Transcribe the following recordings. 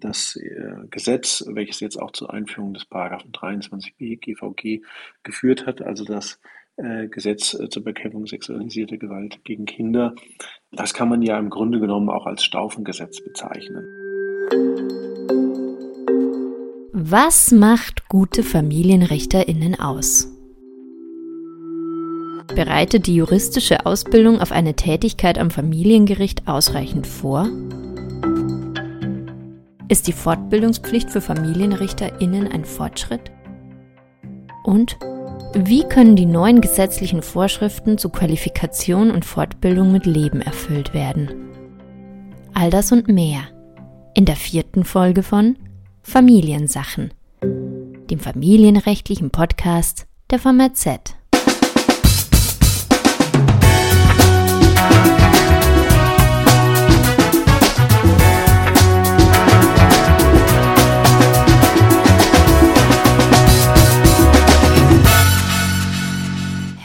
das Gesetz, welches jetzt auch zur Einführung des Paragraphen 23b GVG geführt hat, also das Gesetz zur Bekämpfung sexualisierter Gewalt gegen Kinder, das kann man ja im Grunde genommen auch als Staufengesetz bezeichnen. Was macht gute FamilienrichterInnen aus? Bereitet die juristische Ausbildung auf eine Tätigkeit am Familiengericht ausreichend vor? Ist die Fortbildungspflicht für FamilienrichterInnen ein Fortschritt? Und wie können die neuen gesetzlichen Vorschriften zu Qualifikation und Fortbildung mit Leben erfüllt werden? All das und mehr in der vierten Folge von Familiensachen, dem familienrechtlichen Podcast der VMZ.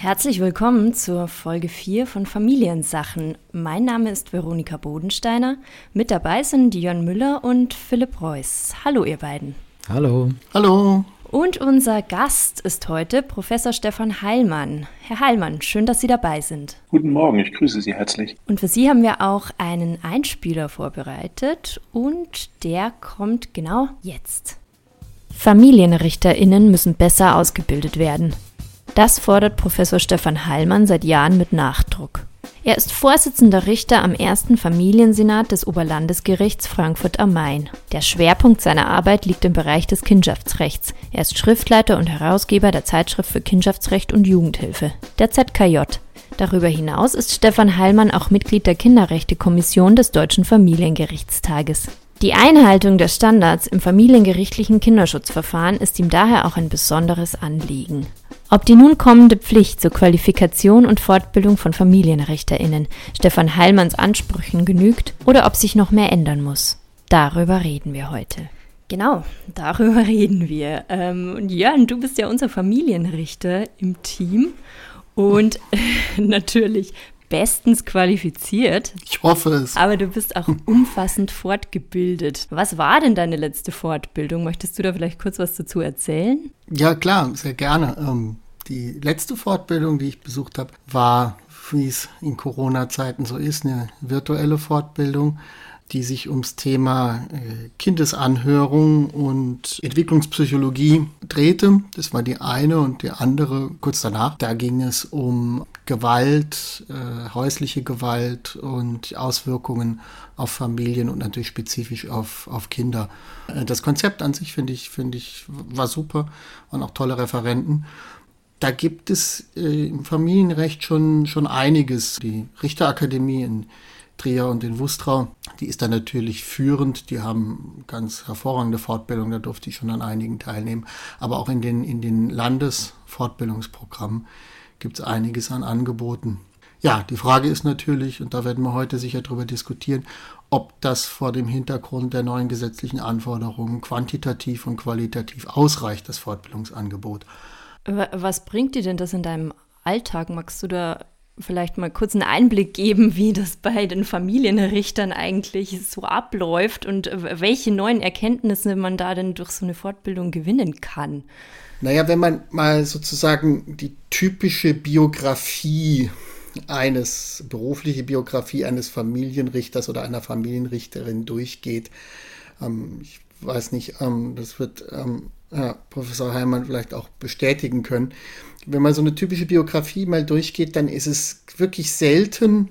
Herzlich willkommen zur Folge 4 von Familiensachen. Mein Name ist Veronika Bodensteiner. Mit dabei sind Jörn Müller und Philipp Reuss. Hallo, ihr beiden. Hallo. Hallo. Und unser Gast ist heute Professor Stefan Heilmann. Herr Heilmann, schön, dass Sie dabei sind. Guten Morgen, ich grüße Sie herzlich. Und für Sie haben wir auch einen Einspieler vorbereitet und der kommt genau jetzt. Familienrichterinnen müssen besser ausgebildet werden. Das fordert Professor Stefan Heilmann seit Jahren mit Nachdruck. Er ist Vorsitzender Richter am ersten Familiensenat des Oberlandesgerichts Frankfurt am Main. Der Schwerpunkt seiner Arbeit liegt im Bereich des Kindschaftsrechts. Er ist Schriftleiter und Herausgeber der Zeitschrift für Kindschaftsrecht und Jugendhilfe, der ZKJ. Darüber hinaus ist Stefan Heilmann auch Mitglied der Kinderrechtekommission des Deutschen Familiengerichtstages. Die Einhaltung der Standards im familiengerichtlichen Kinderschutzverfahren ist ihm daher auch ein besonderes Anliegen. Ob die nun kommende Pflicht zur Qualifikation und Fortbildung von FamilienrichterInnen Stefan Heilmanns Ansprüchen genügt oder ob sich noch mehr ändern muss, darüber reden wir heute. Genau, darüber reden wir. Ähm, und Jörn, du bist ja unser Familienrichter im Team und natürlich bestens qualifiziert. Ich hoffe es. Aber du bist auch umfassend fortgebildet. Was war denn deine letzte Fortbildung? Möchtest du da vielleicht kurz was dazu erzählen? Ja, klar, sehr gerne. Ähm, die letzte Fortbildung, die ich besucht habe, war, wie es in Corona-Zeiten so ist, eine virtuelle Fortbildung die sich ums Thema äh, Kindesanhörung und Entwicklungspsychologie drehte. Das war die eine und die andere kurz danach. Da ging es um Gewalt, äh, häusliche Gewalt und Auswirkungen auf Familien und natürlich spezifisch auf, auf Kinder. Äh, das Konzept an sich finde ich, finde ich, war super, waren auch tolle Referenten. Da gibt es äh, im Familienrecht schon, schon einiges. Die Richterakademie in Trier und in Wustrau. Die ist da natürlich führend. Die haben ganz hervorragende Fortbildung. Da durfte ich schon an einigen teilnehmen. Aber auch in den, in den Landesfortbildungsprogrammen gibt es einiges an Angeboten. Ja, die Frage ist natürlich, und da werden wir heute sicher darüber diskutieren, ob das vor dem Hintergrund der neuen gesetzlichen Anforderungen quantitativ und qualitativ ausreicht, das Fortbildungsangebot. Was bringt dir denn das in deinem Alltag? Magst du da vielleicht mal kurz einen Einblick geben, wie das bei den Familienrichtern eigentlich so abläuft und welche neuen Erkenntnisse man da denn durch so eine Fortbildung gewinnen kann? Naja, wenn man mal sozusagen die typische Biografie eines, berufliche Biografie eines Familienrichters oder einer Familienrichterin durchgeht, ähm, ich weiß nicht, ähm, das wird ähm, ja, Professor Heimann vielleicht auch bestätigen können, wenn man so eine typische Biografie mal durchgeht, dann ist es wirklich selten,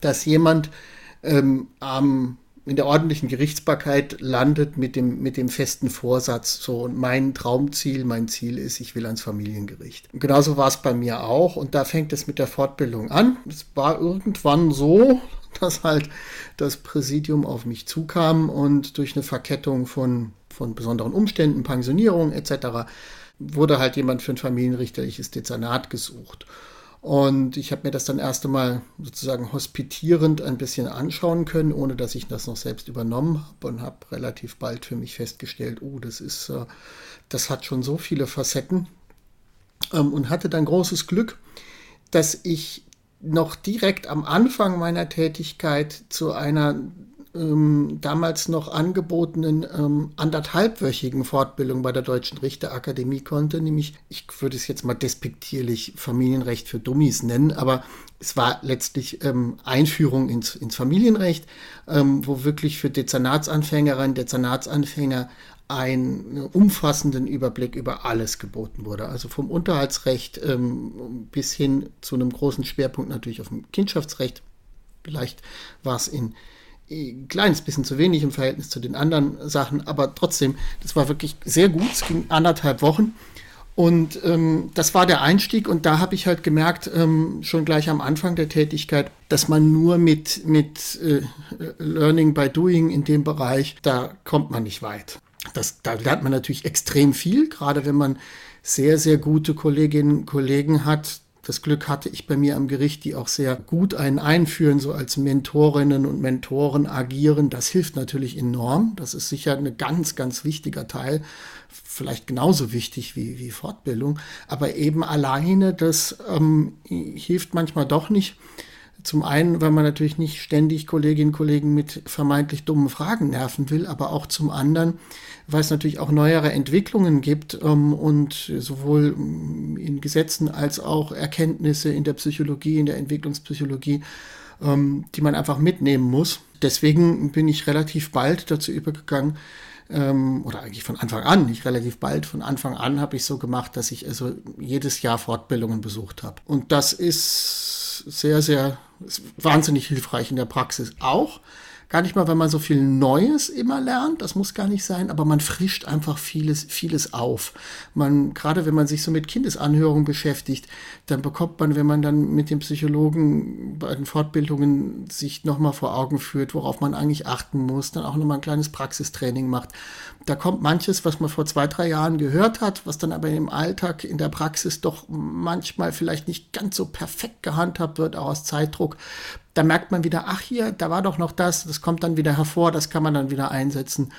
dass jemand ähm, am in der ordentlichen Gerichtsbarkeit landet mit dem, mit dem festen Vorsatz, so und mein Traumziel, mein Ziel ist, ich will ans Familiengericht. Und genauso war es bei mir auch und da fängt es mit der Fortbildung an. Es war irgendwann so, dass halt das Präsidium auf mich zukam und durch eine Verkettung von, von besonderen Umständen, Pensionierung etc wurde halt jemand für ein familienrichterliches Dezernat gesucht. Und ich habe mir das dann erst einmal sozusagen hospitierend ein bisschen anschauen können, ohne dass ich das noch selbst übernommen habe und habe relativ bald für mich festgestellt, oh, das ist, äh, das hat schon so viele Facetten. Ähm, und hatte dann großes Glück, dass ich noch direkt am Anfang meiner Tätigkeit zu einer ähm, damals noch angebotenen ähm, anderthalbwöchigen Fortbildung bei der Deutschen Richterakademie konnte, nämlich, ich würde es jetzt mal despektierlich Familienrecht für Dummies nennen, aber es war letztlich ähm, Einführung ins, ins Familienrecht, ähm, wo wirklich für Dezernatsanfängerinnen, Dezernatsanfänger einen umfassenden Überblick über alles geboten wurde. Also vom Unterhaltsrecht ähm, bis hin zu einem großen Schwerpunkt natürlich auf dem Kindschaftsrecht. Vielleicht war es in ein kleines bisschen zu wenig im Verhältnis zu den anderen Sachen, aber trotzdem, das war wirklich sehr gut. Es ging anderthalb Wochen. Und ähm, das war der Einstieg und da habe ich halt gemerkt, ähm, schon gleich am Anfang der Tätigkeit, dass man nur mit, mit äh, Learning by Doing in dem Bereich, da kommt man nicht weit. Das, da lernt man natürlich extrem viel, gerade wenn man sehr, sehr gute Kolleginnen und Kollegen hat. Das Glück hatte ich bei mir am Gericht, die auch sehr gut einen einführen, so als Mentorinnen und Mentoren agieren. Das hilft natürlich enorm. Das ist sicher ein ganz, ganz wichtiger Teil. Vielleicht genauso wichtig wie, wie Fortbildung. Aber eben alleine, das ähm, hilft manchmal doch nicht. Zum einen, weil man natürlich nicht ständig Kolleginnen und Kollegen mit vermeintlich dummen Fragen nerven will, aber auch zum anderen, weil es natürlich auch neuere Entwicklungen gibt ähm, und sowohl mm, in Gesetzen als auch Erkenntnisse in der Psychologie, in der Entwicklungspsychologie, ähm, die man einfach mitnehmen muss. Deswegen bin ich relativ bald dazu übergegangen, ähm, oder eigentlich von Anfang an, nicht relativ bald, von Anfang an habe ich so gemacht, dass ich also jedes Jahr Fortbildungen besucht habe. Und das ist sehr, sehr wahnsinnig hilfreich in der Praxis auch. Gar nicht mal, wenn man so viel Neues immer lernt, das muss gar nicht sein, aber man frischt einfach vieles, vieles auf. Man, gerade wenn man sich so mit Kindesanhörungen beschäftigt, dann bekommt man, wenn man dann mit dem Psychologen bei den Fortbildungen sich nochmal vor Augen führt, worauf man eigentlich achten muss, dann auch nochmal ein kleines Praxistraining macht. Da kommt manches, was man vor zwei, drei Jahren gehört hat, was dann aber im Alltag, in der Praxis doch manchmal vielleicht nicht ganz so perfekt gehandhabt wird, auch aus Zeitdruck da merkt man wieder, ach hier, da war doch noch das, das kommt dann wieder hervor, das kann man dann wieder einsetzen.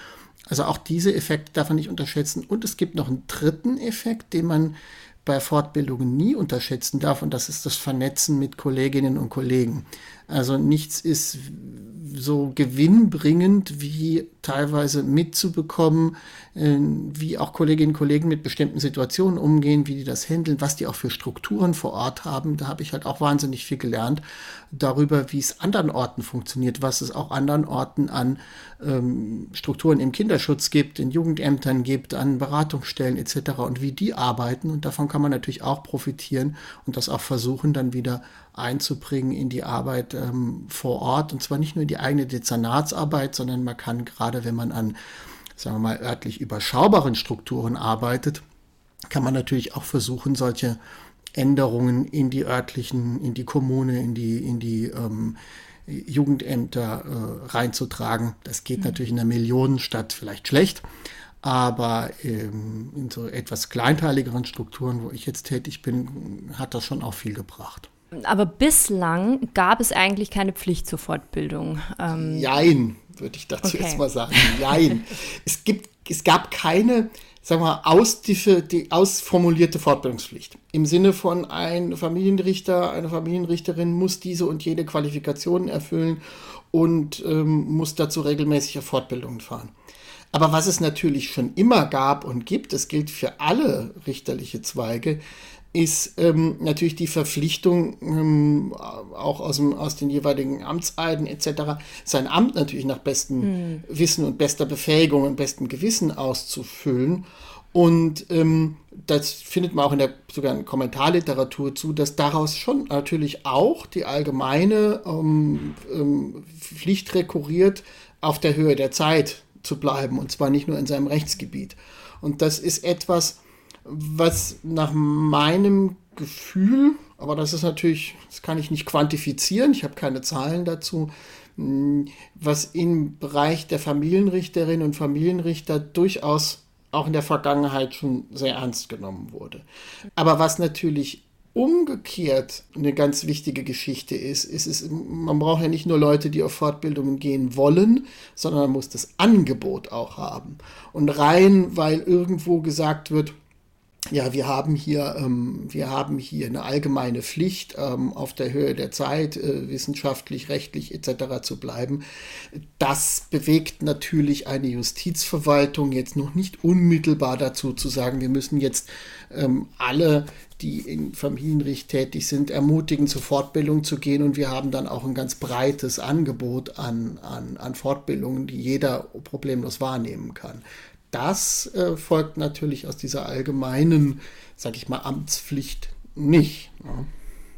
Also auch diese Effekte darf man nicht unterschätzen. Und es gibt noch einen dritten Effekt, den man bei Fortbildungen nie unterschätzen darf, und das ist das Vernetzen mit Kolleginnen und Kollegen. Also nichts ist so gewinnbringend wie teilweise mitzubekommen, äh, wie auch Kolleginnen und Kollegen mit bestimmten Situationen umgehen, wie die das handeln, was die auch für Strukturen vor Ort haben. Da habe ich halt auch wahnsinnig viel gelernt darüber, wie es anderen Orten funktioniert, was es auch anderen Orten an ähm, Strukturen im Kinderschutz gibt, in Jugendämtern gibt, an Beratungsstellen etc. und wie die arbeiten. Und davon kann man natürlich auch profitieren und das auch versuchen, dann wieder einzubringen in die Arbeit ähm, vor Ort. Und zwar nicht nur in die eigene Dezernatsarbeit, sondern man kann gerade, wenn man an, sagen wir mal, örtlich überschaubaren Strukturen arbeitet, kann man natürlich auch versuchen, solche Änderungen in die örtlichen, in die Kommune, in die, in die ähm, Jugendämter äh, reinzutragen. Das geht mhm. natürlich in einer Millionenstadt vielleicht schlecht, aber ähm, in so etwas kleinteiligeren Strukturen, wo ich jetzt tätig bin, hat das schon auch viel gebracht. Aber bislang gab es eigentlich keine Pflicht zur Fortbildung. Ähm Jein, würde ich dazu okay. jetzt mal sagen. Jein. es, gibt, es gab keine, sagen wir, aus, die, ausformulierte Fortbildungspflicht. Im Sinne von ein Familienrichter, eine Familienrichterin muss diese und jene Qualifikationen erfüllen und ähm, muss dazu regelmäßig auf Fortbildungen fahren. Aber was es natürlich schon immer gab und gibt, das gilt für alle richterliche Zweige, ist ähm, natürlich die Verpflichtung, ähm, auch aus, dem, aus den jeweiligen Amtseiden etc., sein Amt natürlich nach bestem hm. Wissen und bester Befähigung und bestem Gewissen auszufüllen. Und ähm, das findet man auch in der sogar in Kommentarliteratur zu, dass daraus schon natürlich auch die allgemeine ähm, ähm, Pflicht rekurriert, auf der Höhe der Zeit zu bleiben, und zwar nicht nur in seinem Rechtsgebiet. Und das ist etwas, was nach meinem Gefühl, aber das ist natürlich, das kann ich nicht quantifizieren, ich habe keine Zahlen dazu, hm, was im Bereich der Familienrichterinnen und Familienrichter durchaus auch in der Vergangenheit schon sehr ernst genommen wurde. Aber was natürlich umgekehrt eine ganz wichtige Geschichte ist, ist es, man braucht ja nicht nur Leute, die auf Fortbildungen gehen wollen, sondern man muss das Angebot auch haben. Und rein, weil irgendwo gesagt wird, ja, wir haben hier, ähm, wir haben hier eine allgemeine Pflicht, ähm, auf der Höhe der Zeit, äh, wissenschaftlich, rechtlich etc. zu bleiben. Das bewegt natürlich eine Justizverwaltung jetzt noch nicht unmittelbar dazu zu sagen, wir müssen jetzt ähm, alle, die in Familienrecht tätig sind, ermutigen, zur Fortbildung zu gehen. Und wir haben dann auch ein ganz breites Angebot an, an, an Fortbildungen, die jeder problemlos wahrnehmen kann das äh, folgt natürlich aus dieser allgemeinen, sag ich mal, Amtspflicht nicht. Ne?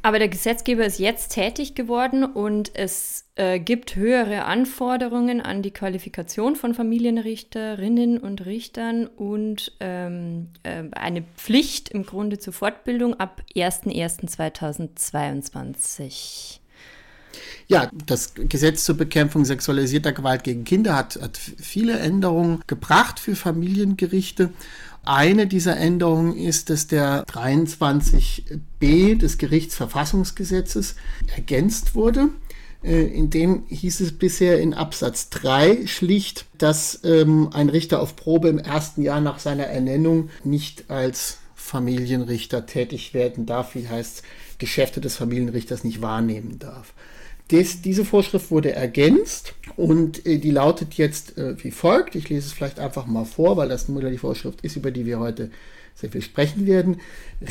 Aber der Gesetzgeber ist jetzt tätig geworden und es äh, gibt höhere Anforderungen an die Qualifikation von Familienrichterinnen und Richtern und ähm, äh, eine Pflicht im Grunde zur Fortbildung ab 01.01.2022. Ja, das Gesetz zur Bekämpfung sexualisierter Gewalt gegen Kinder hat, hat viele Änderungen gebracht für Familiengerichte. Eine dieser Änderungen ist, dass der 23b des Gerichtsverfassungsgesetzes ergänzt wurde. Äh, in dem hieß es bisher in Absatz 3 schlicht, dass ähm, ein Richter auf Probe im ersten Jahr nach seiner Ernennung nicht als Familienrichter tätig werden darf, wie heißt Geschäfte des Familienrichters nicht wahrnehmen darf. Des, diese Vorschrift wurde ergänzt und äh, die lautet jetzt äh, wie folgt. Ich lese es vielleicht einfach mal vor, weil das nur die Vorschrift ist, über die wir heute sehr viel sprechen werden.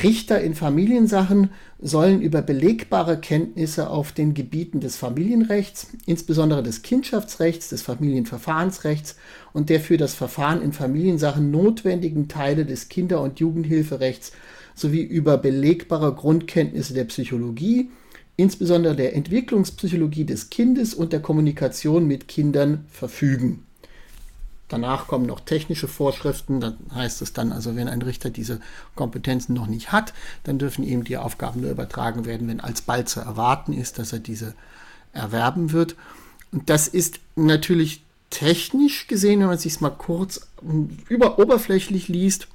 Richter in Familiensachen sollen über belegbare Kenntnisse auf den Gebieten des Familienrechts, insbesondere des Kindschaftsrechts, des Familienverfahrensrechts und der für das Verfahren in Familiensachen notwendigen Teile des Kinder- und Jugendhilferechts sowie über belegbare Grundkenntnisse der Psychologie, insbesondere der Entwicklungspsychologie des Kindes und der Kommunikation mit Kindern verfügen. Danach kommen noch technische Vorschriften. Da heißt es dann also, wenn ein Richter diese Kompetenzen noch nicht hat, dann dürfen ihm die Aufgaben nur übertragen werden, wenn alsbald zu erwarten ist, dass er diese erwerben wird. Und das ist natürlich technisch gesehen, wenn man es sich mal kurz über oberflächlich liest,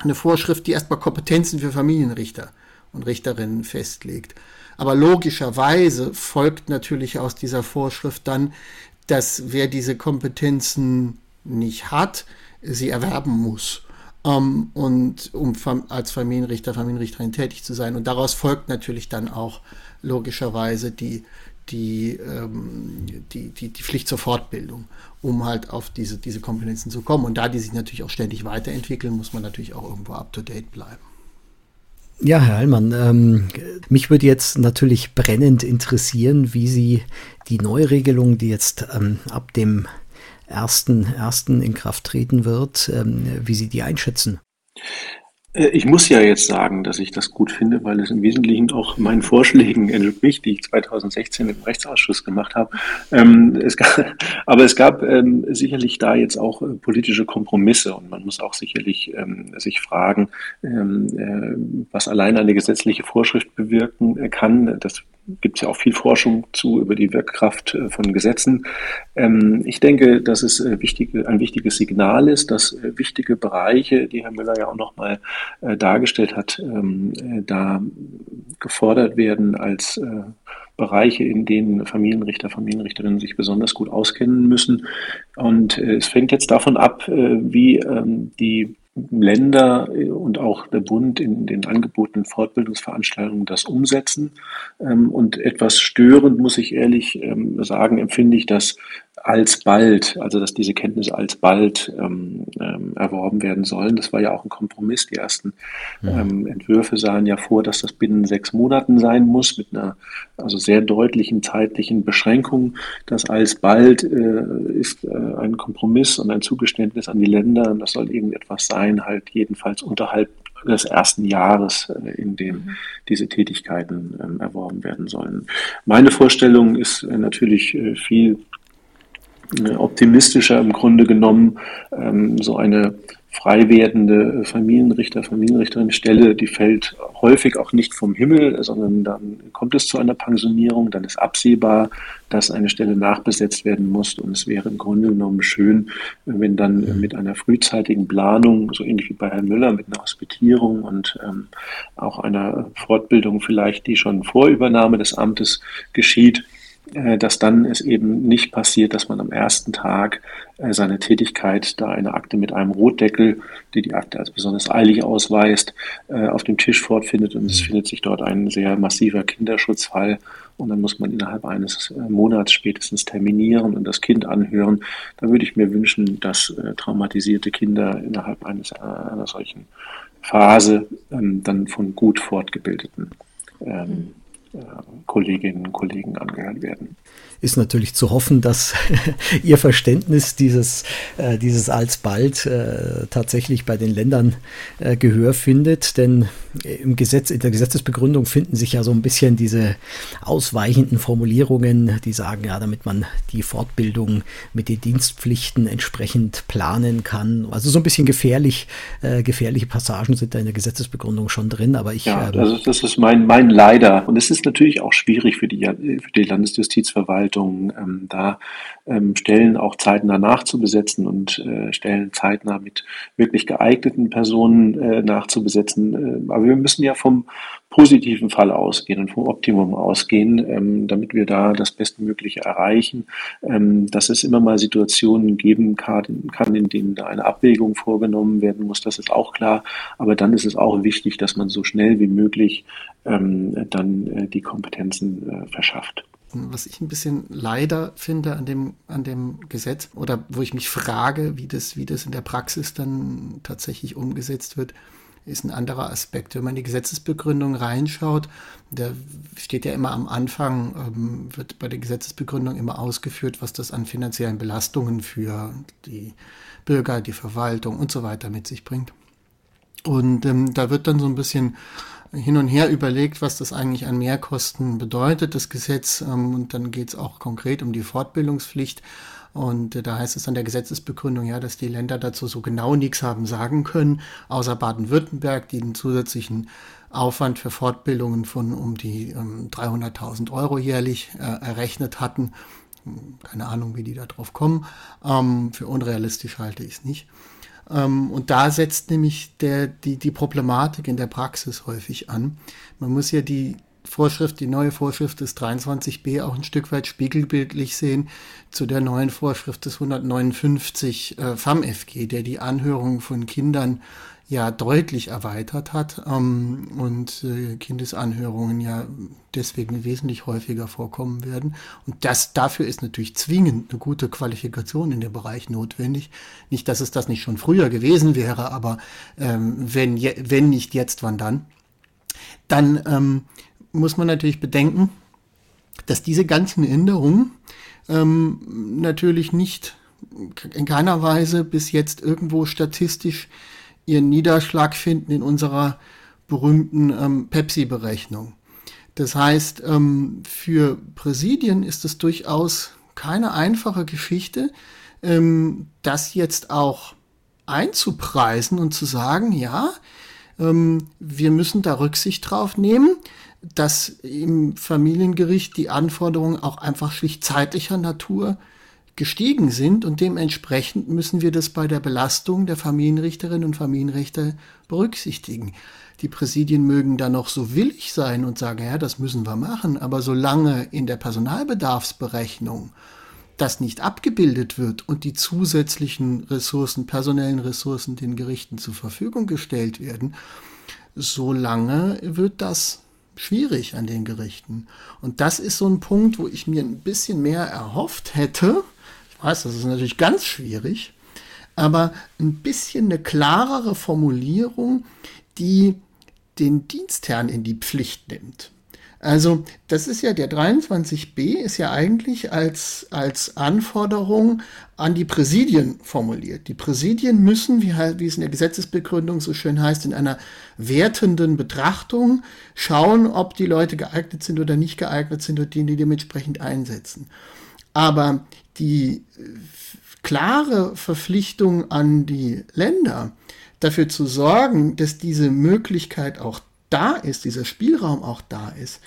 eine Vorschrift, die erstmal Kompetenzen für Familienrichter und Richterinnen festlegt. Aber logischerweise folgt natürlich aus dieser Vorschrift dann, dass wer diese Kompetenzen nicht hat, sie erwerben muss. Um, und um als Familienrichter, Familienrichterin tätig zu sein. Und daraus folgt natürlich dann auch logischerweise die, die, ähm, die, die, die Pflicht zur Fortbildung, um halt auf diese, diese Kompetenzen zu kommen. Und da die sich natürlich auch ständig weiterentwickeln, muss man natürlich auch irgendwo up-to-date bleiben. Ja, Herr Heilmann, ähm, mich würde jetzt natürlich brennend interessieren, wie Sie die Neuregelung, die jetzt ähm, ab dem 1.1. in Kraft treten wird, ähm, wie Sie die einschätzen. Äh, ich muss ja jetzt sagen, dass ich das gut finde, weil es im Wesentlichen auch meinen Vorschlägen entspricht, die ich 2016 im Rechtsausschuss gemacht habe. Ähm, es gab, aber es gab ähm, sicherlich da jetzt auch äh, politische Kompromisse und man muss auch sicherlich ähm, sich fragen, äh, was allein eine gesetzliche Vorschrift bewirken kann. Das gibt es ja auch viel Forschung zu über die Wirkkraft äh, von Gesetzen. Ähm, ich denke, dass es äh, ein wichtiges Signal ist, dass äh, wichtige Bereiche, die Herr Müller ja auch nochmal dargestellt hat, ähm, da gefordert werden als Bereiche, in denen Familienrichter, Familienrichterinnen sich besonders gut auskennen müssen. Und es fängt jetzt davon ab, wie ähm, die Länder und auch der Bund in den angebotenen Fortbildungsveranstaltungen das umsetzen. Ähm, und etwas störend, muss ich ehrlich ähm, sagen, empfinde ich das alsbald, also dass diese Kenntnisse alsbald ähm, ähm, erworben werden sollen. Das war ja auch ein Kompromiss. Die ersten ähm, Entwürfe sahen ja vor, dass das binnen sechs Monaten sein muss, mit einer also sehr deutlichen zeitlichen Beschränkung. Das alsbald äh, ist äh, ein Kompromiss und ein Zugeständnis an die Länder. Und das soll irgendetwas sein, halt jedenfalls unterhalb des ersten Jahres, äh, in dem mhm. diese Tätigkeiten ähm, erworben werden sollen. Meine Vorstellung ist äh, natürlich äh, viel optimistischer im Grunde genommen ähm, so eine frei werdende Familienrichter, Familienrichterin-Stelle, die fällt häufig auch nicht vom Himmel, sondern dann kommt es zu einer Pensionierung, dann ist absehbar, dass eine Stelle nachbesetzt werden muss. Und es wäre im Grunde genommen schön, wenn dann mit einer frühzeitigen Planung, so ähnlich wie bei Herrn Müller, mit einer Hospitierung und ähm, auch einer Fortbildung vielleicht, die schon vor Übernahme des Amtes geschieht, äh, dass dann es eben nicht passiert, dass man am ersten Tag äh, seine Tätigkeit, da eine Akte mit einem Rotdeckel, die die Akte als besonders eilig ausweist, äh, auf dem Tisch fortfindet und es mhm. findet sich dort ein sehr massiver Kinderschutzfall und dann muss man innerhalb eines Monats spätestens terminieren und das Kind anhören. Da würde ich mir wünschen, dass traumatisierte Kinder innerhalb eines einer solchen Phase ähm, dann von gut fortgebildeten ähm, mhm. Kolleginnen und Kollegen angehört werden ist natürlich zu hoffen, dass ihr Verständnis dieses, äh, dieses alsbald äh, tatsächlich bei den Ländern äh, Gehör findet. Denn im Gesetz, in der Gesetzesbegründung finden sich ja so ein bisschen diese ausweichenden Formulierungen, die sagen, ja, damit man die Fortbildung mit den Dienstpflichten entsprechend planen kann. Also so ein bisschen gefährlich, äh, gefährliche Passagen sind da in der Gesetzesbegründung schon drin, aber ich. Ja, ähm, also das ist mein, mein Leider. Und es ist natürlich auch schwierig für die, für die Landesjustizverwaltung Verwaltung ähm, da ähm, Stellen auch zeitnah nachzubesetzen und äh, Stellen zeitnah mit wirklich geeigneten Personen äh, nachzubesetzen. Äh, aber wir müssen ja vom positiven Fall ausgehen und vom Optimum ausgehen, ähm, damit wir da das Bestmögliche erreichen. Ähm, dass es immer mal Situationen geben kann, kann, in denen eine Abwägung vorgenommen werden muss, das ist auch klar. Aber dann ist es auch wichtig, dass man so schnell wie möglich ähm, dann äh, die Kompetenzen äh, verschafft. Was ich ein bisschen leider finde an dem, an dem Gesetz oder wo ich mich frage, wie das, wie das in der Praxis dann tatsächlich umgesetzt wird, ist ein anderer Aspekt. Wenn man in die Gesetzesbegründung reinschaut, da steht ja immer am Anfang, ähm, wird bei der Gesetzesbegründung immer ausgeführt, was das an finanziellen Belastungen für die Bürger, die Verwaltung und so weiter mit sich bringt. Und ähm, da wird dann so ein bisschen hin und her überlegt, was das eigentlich an Mehrkosten bedeutet, das Gesetz. Ähm, und dann geht es auch konkret um die Fortbildungspflicht. Und äh, da heißt es an der Gesetzesbegründung ja, dass die Länder dazu so genau nichts haben sagen können, außer Baden-Württemberg, die einen zusätzlichen Aufwand für Fortbildungen von um die ähm, 300.000 Euro jährlich äh, errechnet hatten. Keine Ahnung, wie die da drauf kommen. Ähm, für unrealistisch halte ich es nicht. Ähm, und da setzt nämlich der, die, die Problematik in der Praxis häufig an. Man muss ja die Vorschrift, die neue Vorschrift des 23b auch ein Stück weit spiegelbildlich sehen zu der neuen Vorschrift des 159 äh, FAMFG, der die Anhörung von Kindern ja deutlich erweitert hat ähm, und äh, Kindesanhörungen ja deswegen wesentlich häufiger vorkommen werden. Und das dafür ist natürlich zwingend eine gute Qualifikation in dem Bereich notwendig. Nicht, dass es das nicht schon früher gewesen wäre, aber ähm, wenn, je, wenn nicht jetzt, wann dann? Dann ähm, muss man natürlich bedenken, dass diese ganzen Änderungen ähm, natürlich nicht in keiner Weise bis jetzt irgendwo statistisch ihren Niederschlag finden in unserer berühmten ähm, Pepsi-Berechnung. Das heißt, ähm, für Präsidien ist es durchaus keine einfache Geschichte, ähm, das jetzt auch einzupreisen und zu sagen, ja, ähm, wir müssen da Rücksicht drauf nehmen, dass im Familiengericht die Anforderungen auch einfach schlicht zeitlicher Natur gestiegen sind und dementsprechend müssen wir das bei der Belastung der Familienrichterinnen und Familienrichter berücksichtigen. Die Präsidien mögen da noch so willig sein und sagen, ja, das müssen wir machen, aber solange in der Personalbedarfsberechnung das nicht abgebildet wird und die zusätzlichen Ressourcen, personellen Ressourcen den Gerichten zur Verfügung gestellt werden, solange wird das schwierig an den Gerichten. Und das ist so ein Punkt, wo ich mir ein bisschen mehr erhofft hätte, weiß, das ist natürlich ganz schwierig, aber ein bisschen eine klarere Formulierung, die den Dienstherrn in die Pflicht nimmt. Also das ist ja der 23b ist ja eigentlich als, als Anforderung an die Präsidien formuliert. Die Präsidien müssen, wie, wie es in der Gesetzesbegründung so schön heißt, in einer wertenden Betrachtung schauen, ob die Leute geeignet sind oder nicht geeignet sind und die, die dementsprechend einsetzen. Aber die äh, klare Verpflichtung an die Länder, dafür zu sorgen, dass diese Möglichkeit auch da ist, dieser Spielraum auch da ist,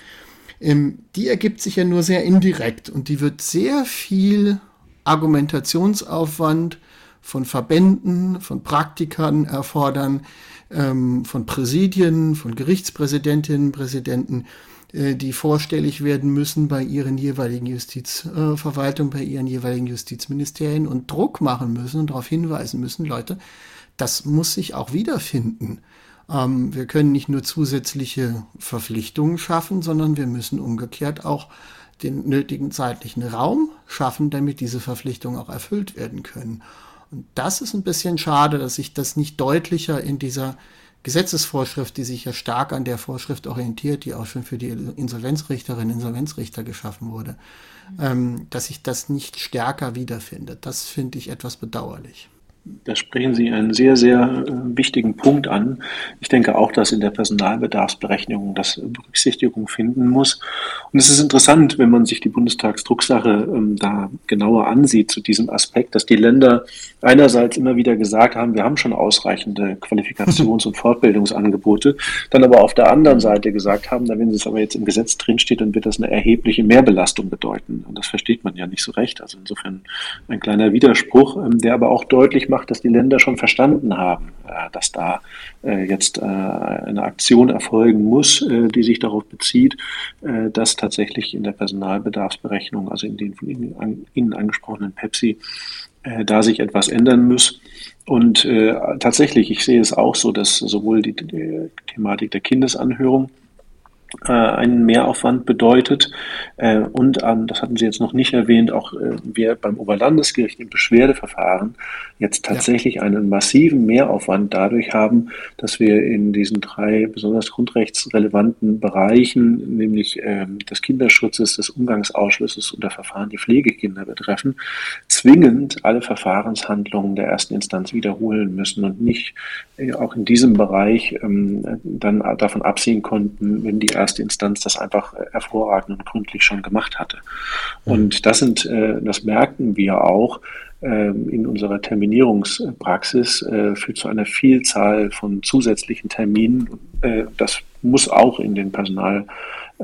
ähm, die ergibt sich ja nur sehr indirekt und die wird sehr viel Argumentationsaufwand von Verbänden, von Praktikern erfordern, ähm, von Präsidien, von Gerichtspräsidentinnen, Präsidenten, die vorstellig werden müssen bei ihren jeweiligen Justizverwaltungen, bei ihren jeweiligen Justizministerien und Druck machen müssen und darauf hinweisen müssen, Leute, das muss sich auch wiederfinden. Ähm, wir können nicht nur zusätzliche Verpflichtungen schaffen, sondern wir müssen umgekehrt auch den nötigen zeitlichen Raum schaffen, damit diese Verpflichtungen auch erfüllt werden können. Und das ist ein bisschen schade, dass sich das nicht deutlicher in dieser Gesetzesvorschrift, die sich ja stark an der Vorschrift orientiert, die auch schon für die Insolvenzrichterinnen und Insolvenzrichter geschaffen wurde, ähm, dass sich das nicht stärker wiederfindet. Das finde ich etwas bedauerlich. Da sprechen Sie einen sehr, sehr äh, wichtigen Punkt an. Ich denke auch, dass in der Personalbedarfsberechnung das Berücksichtigung finden muss. Und es ist interessant, wenn man sich die Bundestagsdrucksache ähm, da genauer ansieht zu diesem Aspekt, dass die Länder einerseits immer wieder gesagt haben, wir haben schon ausreichende Qualifikations- und Fortbildungsangebote, dann aber auf der anderen Seite gesagt haben, da wenn es aber jetzt im Gesetz drinsteht, dann wird das eine erhebliche Mehrbelastung bedeuten. Und das versteht man ja nicht so recht. Also insofern ein kleiner Widerspruch, ähm, der aber auch deutlich macht, dass die Länder schon verstanden haben, äh, dass da äh, jetzt äh, eine Aktion erfolgen muss, die sich darauf bezieht, dass tatsächlich in der Personalbedarfsberechnung, also in den von Ihnen angesprochenen Pepsi, da sich etwas ändern muss. Und tatsächlich, ich sehe es auch so, dass sowohl die, die Thematik der Kindesanhörung äh, einen Mehraufwand bedeutet. Äh, und ähm, das hatten Sie jetzt noch nicht erwähnt, auch äh, wir beim Oberlandesgericht im Beschwerdeverfahren jetzt tatsächlich ja. einen massiven Mehraufwand dadurch haben, dass wir in diesen drei besonders grundrechtsrelevanten Bereichen, nämlich ähm, des Kinderschutzes, des Umgangsausschlusses und der Verfahren, die Pflegekinder betreffen, zwingend alle Verfahrenshandlungen der ersten Instanz wiederholen müssen und nicht auch in diesem Bereich ähm, dann davon absehen konnten, wenn die erste Instanz das einfach hervorragend und gründlich schon gemacht hatte. Mhm. Und das sind, äh, das merken wir auch ähm, in unserer Terminierungspraxis, äh, führt zu einer Vielzahl von zusätzlichen Terminen. Äh, das muss auch in den Personal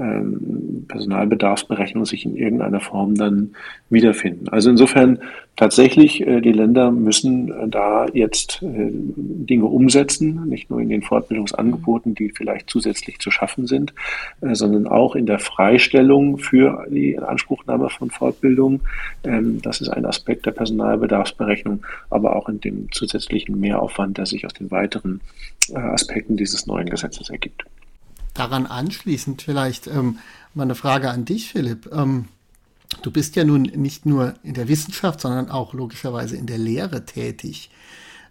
ähm, Personalbedarfsberechnung sich in irgendeiner Form dann wiederfinden. Also insofern tatsächlich, äh, die Länder müssen äh, da jetzt äh, Dinge umsetzen, nicht nur in den Fortbildungsangeboten, die vielleicht zusätzlich zu schaffen sind, sondern auch in der Freistellung für die Anspruchnahme von Fortbildung. Ähm, das ist ein Aspekt der Personalbedarfsberechnung, aber auch in dem zusätzlichen Mehraufwand, der sich aus den weiteren Aspekten dieses neuen Gesetzes ergibt daran anschließend vielleicht ähm, mal eine Frage an dich, Philipp. Ähm, du bist ja nun nicht nur in der Wissenschaft, sondern auch logischerweise in der Lehre tätig.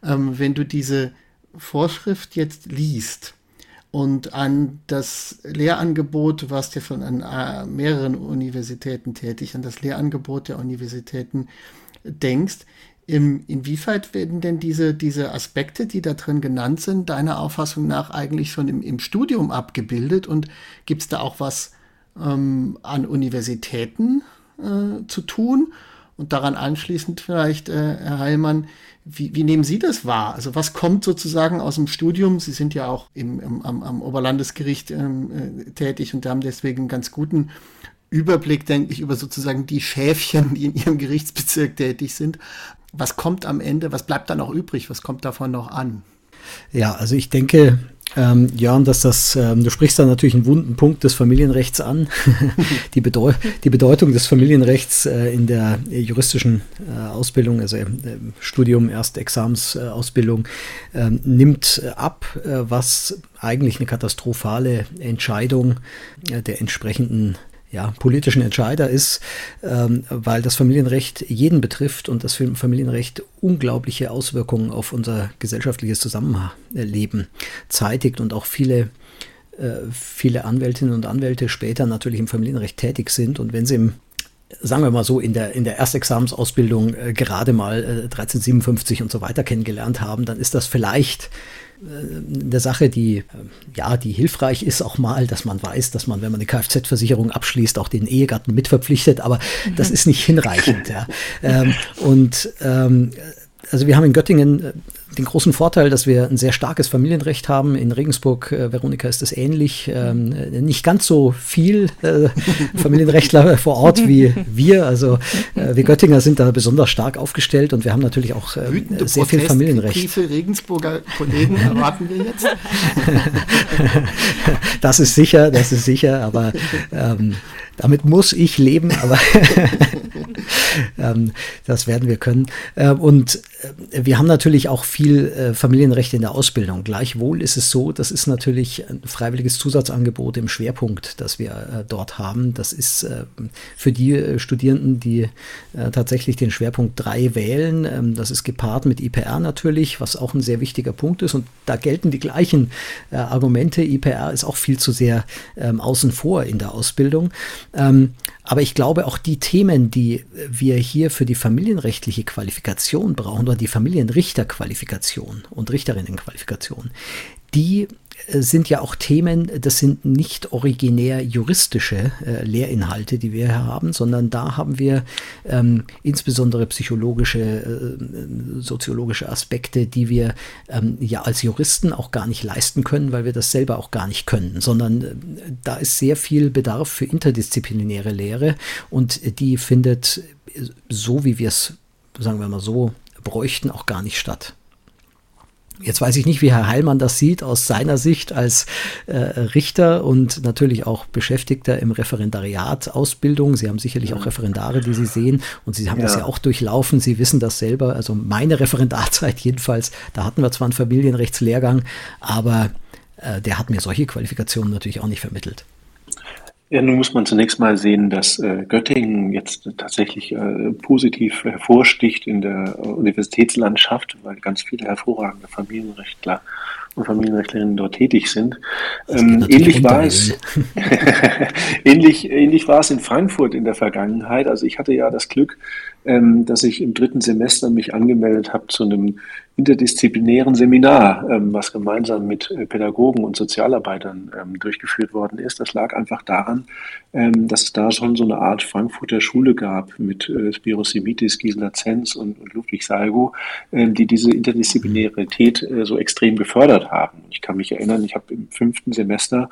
Ähm, wenn du diese Vorschrift jetzt liest und an das Lehrangebot, du warst ja schon an äh, mehreren Universitäten tätig, an das Lehrangebot der Universitäten denkst, im, inwieweit werden denn diese, diese Aspekte, die da drin genannt sind, deiner Auffassung nach eigentlich schon im, im Studium abgebildet? Und gibt es da auch was ähm, an Universitäten äh, zu tun? Und daran anschließend vielleicht, äh, Herr Heilmann, wie, wie nehmen Sie das wahr? Also was kommt sozusagen aus dem Studium? Sie sind ja auch im, im am, am Oberlandesgericht ähm, äh, tätig und haben deswegen einen ganz guten Überblick, denke ich, über sozusagen die Schäfchen, die in Ihrem Gerichtsbezirk tätig sind was kommt am Ende, was bleibt dann noch übrig, was kommt davon noch an? Ja, also ich denke, ähm, Jörn, dass das, ähm, du sprichst da natürlich einen wunden Punkt des Familienrechts an. die, Bedeu die, Bedeutung des Familienrechts äh, in der juristischen äh, Ausbildung, also äh, Studium, Erstexamensausbildung, ähm, nimmt ab, äh, was eigentlich eine katastrophale Entscheidung äh, der entsprechenden ja, politischen Entscheider ist, ähm, weil das Familienrecht jeden betrifft und das Familienrecht unglaubliche Auswirkungen auf unser gesellschaftliches Zusammenleben zeitigt und auch viele äh, viele Anwältinnen und Anwälte später natürlich im Familienrecht tätig sind. Und wenn sie im sagen wir mal so, in der, in der Erstexamensausbildung äh, gerade mal äh, 1357 und so weiter kennengelernt haben, dann ist das vielleicht eine Sache, die äh, ja, die hilfreich ist auch mal, dass man weiß, dass man, wenn man eine Kfz-Versicherung abschließt, auch den Ehegatten mitverpflichtet, aber mhm. das ist nicht hinreichend. Ja. Ähm, und ähm, also wir haben in Göttingen äh, den großen Vorteil, dass wir ein sehr starkes Familienrecht haben. In Regensburg, äh, Veronika, ist das ähnlich. Ähm, nicht ganz so viel äh, Familienrechtler vor Ort wie wir. Also äh, wir Göttinger sind da besonders stark aufgestellt und wir haben natürlich auch äh, sehr viel Familienrecht. Wie viele Regensburger Kollegen erwarten wir jetzt? das ist sicher, das ist sicher, aber ähm, damit muss ich leben, aber ähm, das werden wir können. Äh, und äh, wir haben natürlich auch viel äh, Familienrecht in der Ausbildung. Gleichwohl ist es so, das ist natürlich ein freiwilliges Zusatzangebot im Schwerpunkt, das wir äh, dort haben. Das ist äh, für die äh, Studierenden, die tatsächlich den Schwerpunkt 3 wählen. Ähm, das ist gepaart mit IPR natürlich, was auch ein sehr wichtiger Punkt ist. Und da gelten die gleichen Argumente. IPR ist auch viel zu sehr ähm, außen vor in der Ausbildung. Ähm, aber ich glaube, auch die Themen, die wir hier für die familienrechtliche Qualifikation brauchen oder die Familienrichterqualifikation und Richterinnenqualifikation, die sind ja auch Themen, das sind nicht originär juristische äh, Lehrinhalte, die wir hier haben, sondern da haben wir ähm, insbesondere psychologische, äh, soziologische Aspekte, die wir ähm, ja als Juristen auch gar nicht leisten können, weil wir das selber auch gar nicht können, sondern äh, da ist sehr viel Bedarf für interdisziplinäre Lehre und die findet so, wie wir es, sagen wir mal so, bräuchten, auch gar nicht statt. Jetzt weiß ich nicht, wie Herr Heilmann das sieht aus seiner Sicht als äh, Richter und natürlich auch Beschäftigter im Referendariat Ausbildung. Sie haben sicherlich auch Referendare, die Sie sehen und Sie haben ja. das ja auch durchlaufen. Sie wissen das selber. Also meine Referendarzeit jedenfalls, da hatten wir zwar einen Familienrechtslehrgang, aber äh, der hat mir solche Qualifikationen natürlich auch nicht vermittelt. Ja, nun muss man zunächst mal sehen, dass äh, Göttingen jetzt tatsächlich äh, positiv hervorsticht in der Universitätslandschaft, weil ganz viele hervorragende Familienrechtler und Familienrechtlerinnen dort tätig sind. Ähm, ähnlich war es, ähnlich, ähnlich war es in Frankfurt in der Vergangenheit. Also ich hatte ja das Glück, ähm, dass ich im dritten Semester mich angemeldet habe zu einem interdisziplinären Seminar, ähm, was gemeinsam mit äh, Pädagogen und Sozialarbeitern ähm, durchgeführt worden ist. Das lag einfach daran, ähm, dass es da schon so eine Art Frankfurter Schule gab mit äh, Spiros Simitis, Gisela Zenz und, und Ludwig Salgo, ähm, die diese Interdisziplinarität äh, so extrem gefördert haben. Ich kann mich erinnern, ich habe im fünften Semester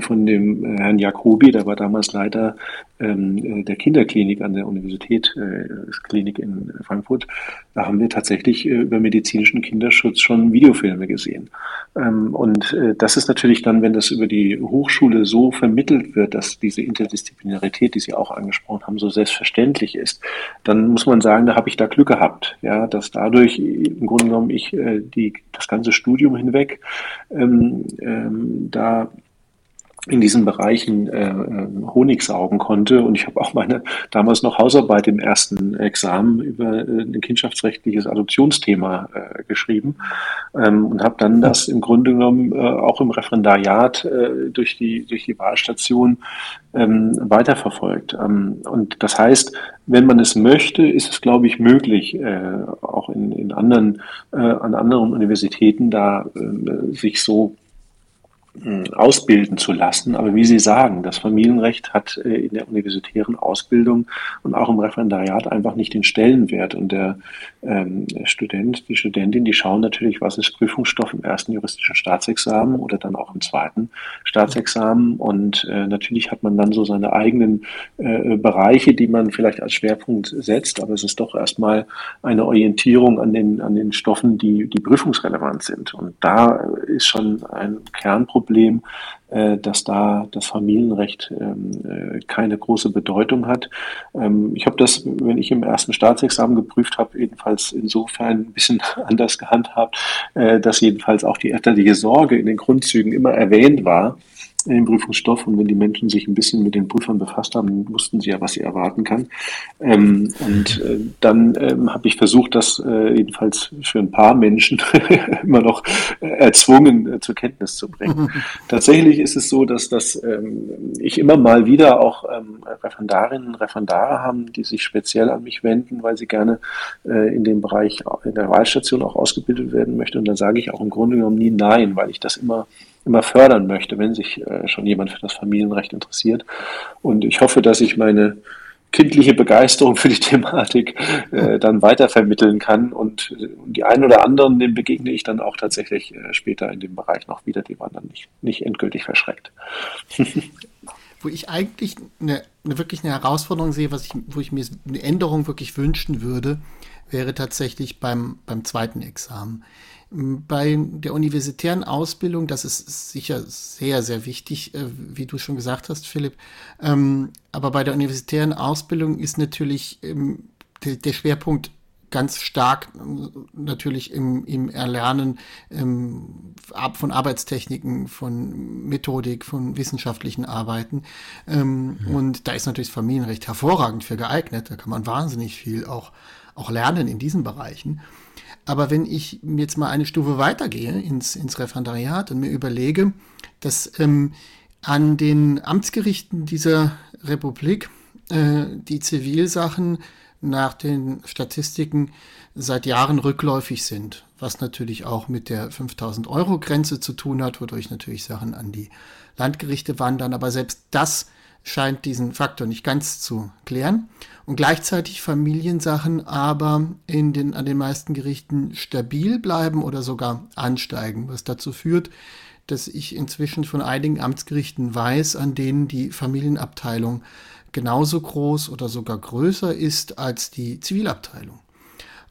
von dem äh, Herrn Jacobi, der war damals Leiter ähm, äh, der Kinderklinik an der Universität, äh, Klinik in Frankfurt, da haben wir tatsächlich äh, über medizinischen Kinderschutz schon Videofilme gesehen. Ähm, und äh, das ist natürlich dann, wenn das über die Hochschule so vermittelt wird, dass diese Interdisziplinarität, die Sie auch angesprochen haben, so selbstverständlich ist, dann muss man sagen, da habe ich da Glück gehabt, ja, dass dadurch im Grunde genommen ich äh, die, das ganze Studium hinweg ähm, ähm, da in diesen Bereichen äh, äh, Honig saugen konnte. Und ich habe auch meine damals noch Hausarbeit im ersten Examen über äh, ein kindschaftsrechtliches Adoptionsthema äh, geschrieben ähm, und habe dann das im Grunde genommen äh, auch im Referendariat äh, durch, die, durch die Wahlstation ähm, weiterverfolgt. Ähm, und das heißt, wenn man es möchte, ist es, glaube ich, möglich, äh, auch in, in anderen, äh, an anderen Universitäten da äh, sich so ausbilden zu lassen. Aber wie Sie sagen, das Familienrecht hat äh, in der universitären Ausbildung und auch im Referendariat einfach nicht den Stellenwert. Und der ähm, Student, die Studentin, die schauen natürlich, was ist Prüfungsstoff im ersten juristischen Staatsexamen oder dann auch im zweiten Staatsexamen. Und äh, natürlich hat man dann so seine eigenen äh, Bereiche, die man vielleicht als Schwerpunkt setzt. Aber es ist doch erstmal eine Orientierung an den, an den Stoffen, die, die prüfungsrelevant sind. Und da ist schon ein Kernproblem Problem, äh, dass da das Familienrecht ähm, äh, keine große Bedeutung hat. Ähm, ich habe das, wenn ich im ersten Staatsexamen geprüft habe, jedenfalls insofern ein bisschen anders gehandhabt, äh, dass jedenfalls auch die elterliche Sorge in den Grundzügen immer erwähnt war im Prüfungsstoff und wenn die Menschen sich ein bisschen mit den Prüfern befasst haben, wussten sie ja, was sie erwarten kann. Ähm, und äh, dann ähm, habe ich versucht, das äh, jedenfalls für ein paar Menschen immer noch äh, erzwungen äh, zur Kenntnis zu bringen. Tatsächlich ist es so, dass das ähm, ich immer mal wieder auch ähm, Referendarinnen und Referendare haben, die sich speziell an mich wenden, weil sie gerne äh, in dem Bereich in der Wahlstation auch ausgebildet werden möchten. Und dann sage ich auch im Grunde genommen nie nein, weil ich das immer immer fördern möchte, wenn sich äh, schon jemand für das Familienrecht interessiert. Und ich hoffe, dass ich meine kindliche Begeisterung für die Thematik äh, dann weitervermitteln kann. Und, und die einen oder anderen, dem begegne ich dann auch tatsächlich äh, später in dem Bereich noch wieder, die waren dann nicht, nicht endgültig verschreckt. wo ich eigentlich eine, eine, wirklich eine Herausforderung sehe, was ich, wo ich mir eine Änderung wirklich wünschen würde, wäre tatsächlich beim, beim zweiten Examen. Bei der universitären Ausbildung, das ist sicher sehr, sehr wichtig, äh, wie du schon gesagt hast, Philipp. Ähm, aber bei der universitären Ausbildung ist natürlich ähm, der Schwerpunkt ganz stark natürlich im, im Erlernen ähm, von Arbeitstechniken, von Methodik, von wissenschaftlichen Arbeiten. Ähm, mhm. Und da ist natürlich das Familienrecht hervorragend für geeignet. Da kann man wahnsinnig viel auch, auch lernen in diesen Bereichen. Aber wenn ich jetzt mal eine Stufe weitergehe ins, ins Referendariat und mir überlege, dass ähm, an den Amtsgerichten dieser Republik äh, die Zivilsachen nach den Statistiken seit Jahren rückläufig sind, was natürlich auch mit der 5000 Euro Grenze zu tun hat, wodurch natürlich Sachen an die Landgerichte wandern. Aber selbst das scheint diesen Faktor nicht ganz zu klären. Und gleichzeitig Familiensachen aber in den, an den meisten Gerichten stabil bleiben oder sogar ansteigen, was dazu führt, dass ich inzwischen von einigen Amtsgerichten weiß, an denen die Familienabteilung genauso groß oder sogar größer ist als die Zivilabteilung.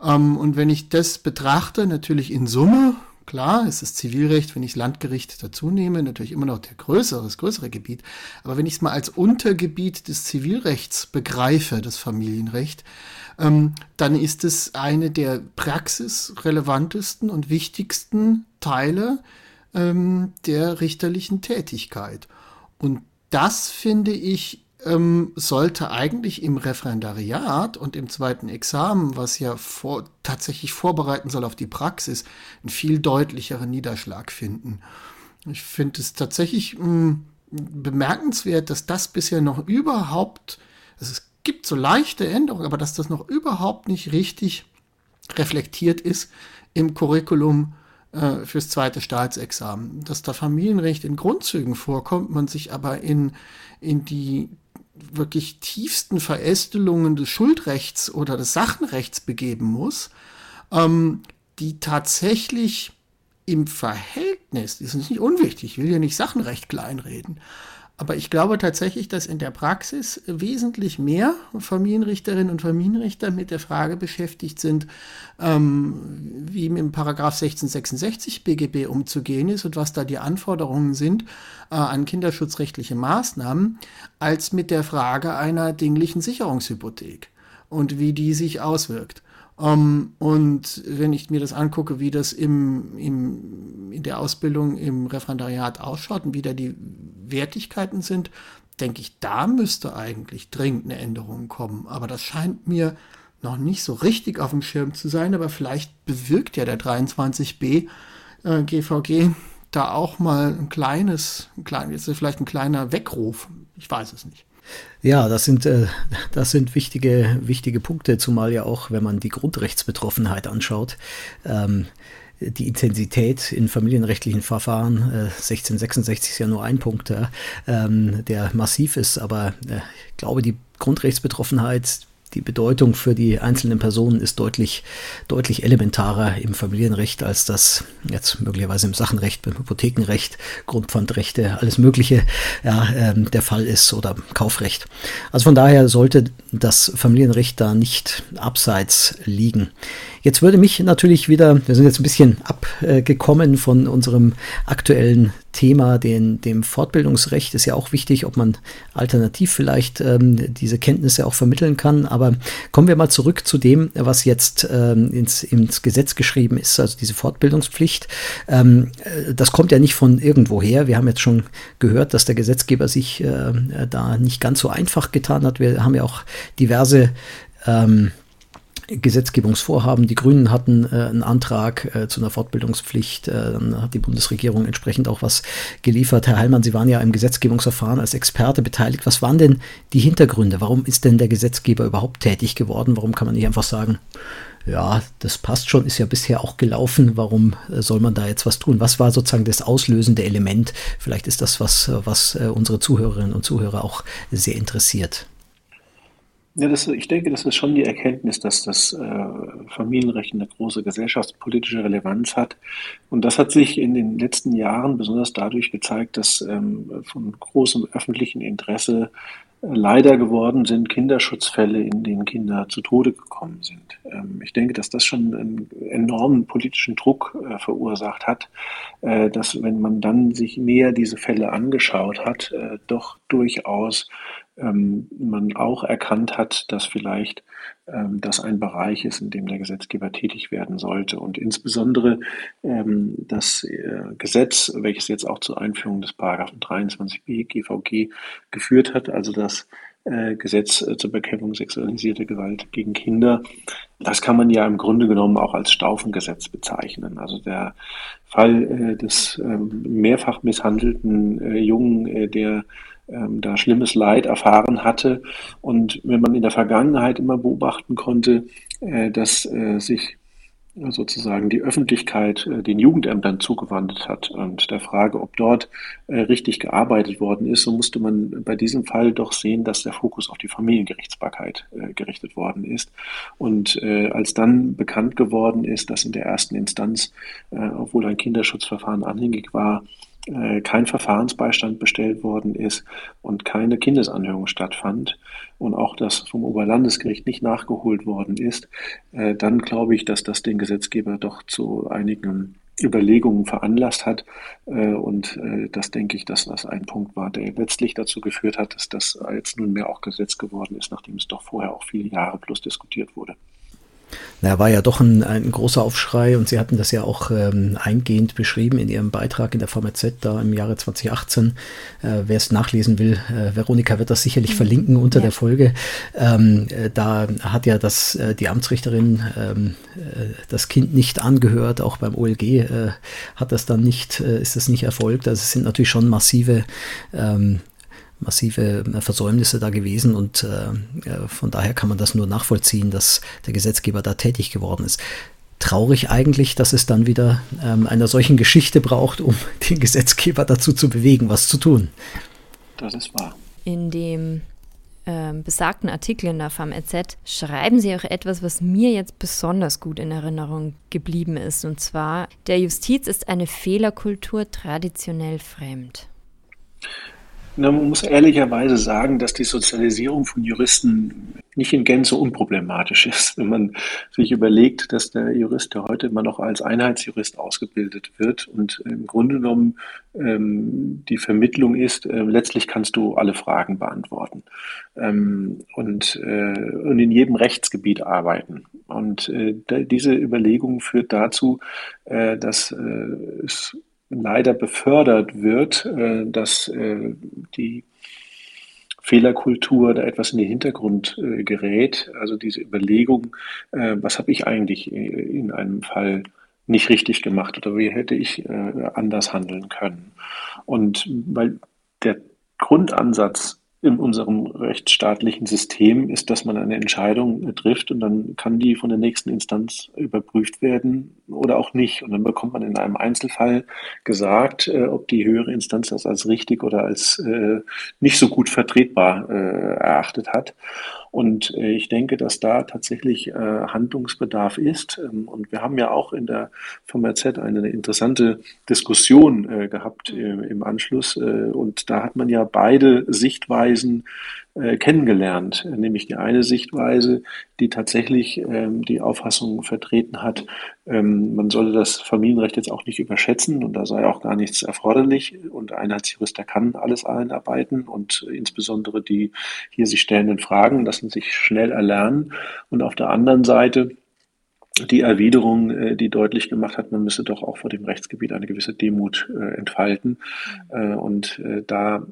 Ähm, und wenn ich das betrachte, natürlich in Summe, klar, es ist Zivilrecht, wenn ich Landgericht dazu nehme, natürlich immer noch der größere, das größere Gebiet. Aber wenn ich es mal als Untergebiet des Zivilrechts begreife, das Familienrecht, ähm, dann ist es eine der praxisrelevantesten und wichtigsten Teile ähm, der richterlichen Tätigkeit. Und das finde ich ähm, sollte eigentlich im Referendariat und im zweiten Examen, was ja vor, tatsächlich vorbereiten soll auf die Praxis, einen viel deutlicheren Niederschlag finden. Ich finde es tatsächlich mh, hm, bemerkenswert, dass das bisher noch überhaupt, also es gibt so leichte Änderungen, aber dass das noch überhaupt nicht richtig reflektiert ist im Curriculum äh, fürs zweite Staatsexamen. Dass da Familienrecht in Grundzügen vorkommt, man sich aber in, in die wirklich tiefsten Verästelungen des Schuldrechts oder des Sachenrechts begeben muss, ähm, die tatsächlich im Verhältnis, das ist nicht unwichtig, ich will ja nicht Sachenrecht kleinreden, aber ich glaube tatsächlich, dass in der Praxis wesentlich mehr Familienrichterinnen und Familienrichter mit der Frage beschäftigt sind, ähm, wie mit dem Paragraph 1666 BGB umzugehen ist und was da die Anforderungen sind äh, an kinderschutzrechtliche Maßnahmen, als mit der Frage einer dinglichen Sicherungshypothek und wie die sich auswirkt. Um, ähm, und wenn ich mir das angucke, wie das im, im, in der Ausbildung im Referendariat ausschaut und wie da die Wertigkeiten sind, denke ich, da müsste eigentlich dringend eine Änderung kommen. Aber das scheint mir noch nicht so richtig auf dem Schirm zu sein, aber vielleicht bewirkt ja der 23b äh, GVG da auch mal ein kleines, ein klein, jetzt vielleicht ein kleiner Weckruf. Ich weiß es nicht. Ja, das sind, äh, das sind wichtige, wichtige Punkte, zumal ja auch, wenn man die Grundrechtsbetroffenheit anschaut, ähm, die Intensität in familienrechtlichen Verfahren, äh, 1666 ist ja nur ein Punkt, ähm, der massiv ist, aber äh, ich glaube, die Grundrechtsbetroffenheit die Bedeutung für die einzelnen Personen ist deutlich, deutlich elementarer im Familienrecht, als das jetzt möglicherweise im Sachenrecht, beim Hypothekenrecht, Grundpfandrechte, alles Mögliche ja, ähm, der Fall ist oder Kaufrecht. Also von daher sollte das Familienrecht da nicht abseits liegen. Jetzt würde mich natürlich wieder, wir sind jetzt ein bisschen abgekommen von unserem aktuellen Thema, den, dem Fortbildungsrecht, ist ja auch wichtig, ob man alternativ vielleicht ähm, diese Kenntnisse auch vermitteln kann. Aber kommen wir mal zurück zu dem, was jetzt ähm, ins, ins Gesetz geschrieben ist, also diese Fortbildungspflicht. Ähm, äh, das kommt ja nicht von irgendwoher. Wir haben jetzt schon gehört, dass der Gesetzgeber sich äh, da nicht ganz so einfach getan hat. Wir haben ja auch diverse ähm, Gesetzgebungsvorhaben. Die Grünen hatten äh, einen Antrag äh, zu einer Fortbildungspflicht. Äh, dann hat die Bundesregierung entsprechend auch was geliefert. Herr Heilmann, Sie waren ja im Gesetzgebungsverfahren als Experte beteiligt. Was waren denn die Hintergründe? Warum ist denn der Gesetzgeber überhaupt tätig geworden? Warum kann man nicht einfach sagen, ja, das passt schon, ist ja bisher auch gelaufen. Warum äh, soll man da jetzt was tun? Was war sozusagen das auslösende Element? Vielleicht ist das was, was äh, unsere Zuhörerinnen und Zuhörer auch sehr interessiert. Ja, das, ich denke, das ist schon die Erkenntnis, dass das äh, Familienrecht eine große gesellschaftspolitische Relevanz hat. Und das hat sich in den letzten Jahren besonders dadurch gezeigt, dass ähm, von großem öffentlichen Interesse äh, leider geworden sind Kinderschutzfälle, in denen Kinder zu Tode gekommen sind. Ähm, ich denke, dass das schon einen enormen politischen Druck äh, verursacht hat, äh, dass wenn man dann sich näher diese Fälle angeschaut hat, doch durchaus ähm, man auch erkannt hat, dass vielleicht ähm, das ein Bereich ist, in dem der Gesetzgeber tätig werden sollte. Und insbesondere ähm, das äh, Gesetz, welches jetzt auch zur Einführung des Paragraphen 23b GVG geführt hat, also das äh, Gesetz äh, zur Bekämpfung sexualisierter Gewalt gegen Kinder. Das kann man ja im Grunde genommen auch als Staufengesetz bezeichnen. Also der Fall äh, des ähm, mehrfach misshandelten äh, Jungen, äh, der ähm, da schlimmes Leid erfahren hatte. Und wenn man in der Vergangenheit immer beobachten konnte, äh, dass äh, sich sozusagen die Öffentlichkeit äh, den Jugendämtern zugewandt hat und der Frage, ob dort äh, richtig gearbeitet worden ist, so musste man bei diesem Fall doch sehen, dass der Fokus auf die Familiengerichtsbarkeit äh, gerichtet worden ist. Und als dann bekannt geworden ist, dass in der ersten Instanz, obwohl ein Kinderschutzverfahren anhängig war, äh, kein Verfahrensbeistand bestellt worden ist und keine Kindesanhörung stattfand und auch das vom Oberlandesgericht nicht nachgeholt worden ist, äh, dann glaube ich, dass das den Gesetzgeber doch zu einigen Überlegungen veranlasst hat. Äh, und das denke ich, dass das ein Punkt war, der letztlich dazu geführt hat, dass das jetzt nunmehr auch Gesetz geworden ist, nachdem es doch vorher auch viele Jahre plus diskutiert wurde. Na, war ja doch ein, ein großer Aufschrei und Sie hatten das ja auch ähm, eingehend beschrieben in Ihrem Beitrag in der VMZ da im Jahre 2018. Äh, Wer es nachlesen will, äh, Veronika wird das sicherlich mhm. verlinken unter ja. der Folge. Ähm, äh, da hat ja das, äh, die Amtsrichterin ähm, äh, das Kind nicht angehört, auch beim OLG äh, hat das dann nicht, ist das nicht erfolgt. Also es sind natürlich schon massive ähm, massive äh, Versäumnisse da gewesen und äh, von daher kann man das nur nachvollziehen, dass der Gesetzgeber da tätig geworden ist. Traurig eigentlich, dass es dann wieder ähm, einer solchen Geschichte braucht, um den Gesetzgeber dazu zu bewegen, was zu tun. Das ist wahr. In dem ähm, besagten Artikel in der FAM-EZ schreiben Sie auch etwas, was mir jetzt besonders gut in Erinnerung geblieben ist. Und zwar, der Justiz ist eine Fehlerkultur traditionell fremd. Man muss ehrlicherweise sagen, dass die Sozialisierung von Juristen nicht in Gänze unproblematisch ist. Wenn man sich überlegt, dass der Jurist, der heute immer noch als Einheitsjurist ausgebildet wird und im Grunde genommen ähm, die Vermittlung ist, äh, letztlich kannst du alle Fragen beantworten ähm, und, äh, und in jedem Rechtsgebiet arbeiten. Und äh, diese Überlegung führt dazu, äh, dass äh, es leider befördert wird, äh, dass äh, die Fehlerkultur da etwas in den Hintergrund äh, gerät. Also diese Überlegung, was habe ich eigentlich in einem Fall nicht richtig gemacht oder wie hätte ich anders handeln können. Und weil der Grundansatz in unserem rechtsstaatlichen System ist, dass man eine Entscheidung trifft und dann kann die von der nächsten Instanz überprüft werden oder auch nicht. Und dann bekommt man in einem Einzelfall gesagt, äh, ob die höhere Instanz das als richtig oder als äh, nicht so gut vertretbar äh, erachtet hat. Und äh, ich denke, dass da tatsächlich äh, Handlungsbedarf ist. Ähm, und wir haben ja auch in der VMRZ eine interessante Diskussion äh, gehabt im Anschluss. und da hat man ja beide Sichtweisen äh, kennengelernt, nämlich die eine Sichtweise, die tatsächlich ähm, die Auffassung vertreten hat, ähm, man solle das Familienrecht jetzt auch nicht überschätzen und da sei auch gar nichts erforderlich und ein Einheitsjurist, der kann alles einarbeiten und insbesondere die hier sich stellenden Fragen lassen sich schnell erlernen. Und auf der anderen Seite die Erwiderung, äh, die deutlich gemacht hat, man müsse doch auch vor dem Rechtsgebiet eine gewisse Demut äh, entfalten äh, und da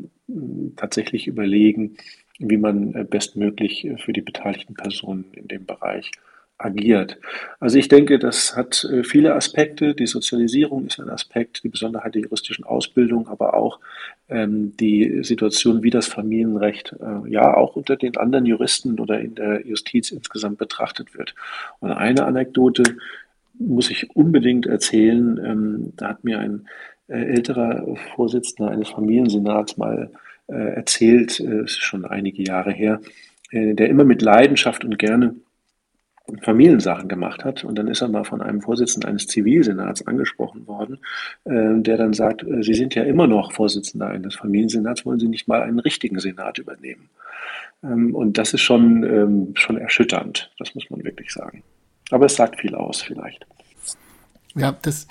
tatsächlich überlegen, wie man äh, bestmöglich äh, für die beteiligten Personen in dem Bereich agiert. Also ich denke, das hat äh, viele Aspekte. Die Sozialisierung ist ein Aspekt, die Besonderheit der juristischen Ausbildung, aber auch ähm, die Situation, wie das Familienrecht äh, ja auch unter den anderen Juristen oder in der Justiz insgesamt betrachtet wird. Und eine Anekdote muss ich unbedingt erzählen. Ähm, da hat mir ein älterer Vorsitzender eines Familiensenats mal erzählt, äh, ist schon einige Jahre her, äh, der immer mit Leidenschaft und gerne Familiensachen gemacht hat. Und dann ist er mal von einem Vorsitzenden eines Zivilsenats angesprochen worden, äh, der dann sagt, äh, Sie sind ja immer noch Vorsitzender eines Familiensenats, wollen Sie nicht mal einen richtigen Senat übernehmen? Ähm, und das ist schon, ähm, schon erschütternd, das muss man wirklich sagen. Aber es sagt viel aus vielleicht. Ja, das,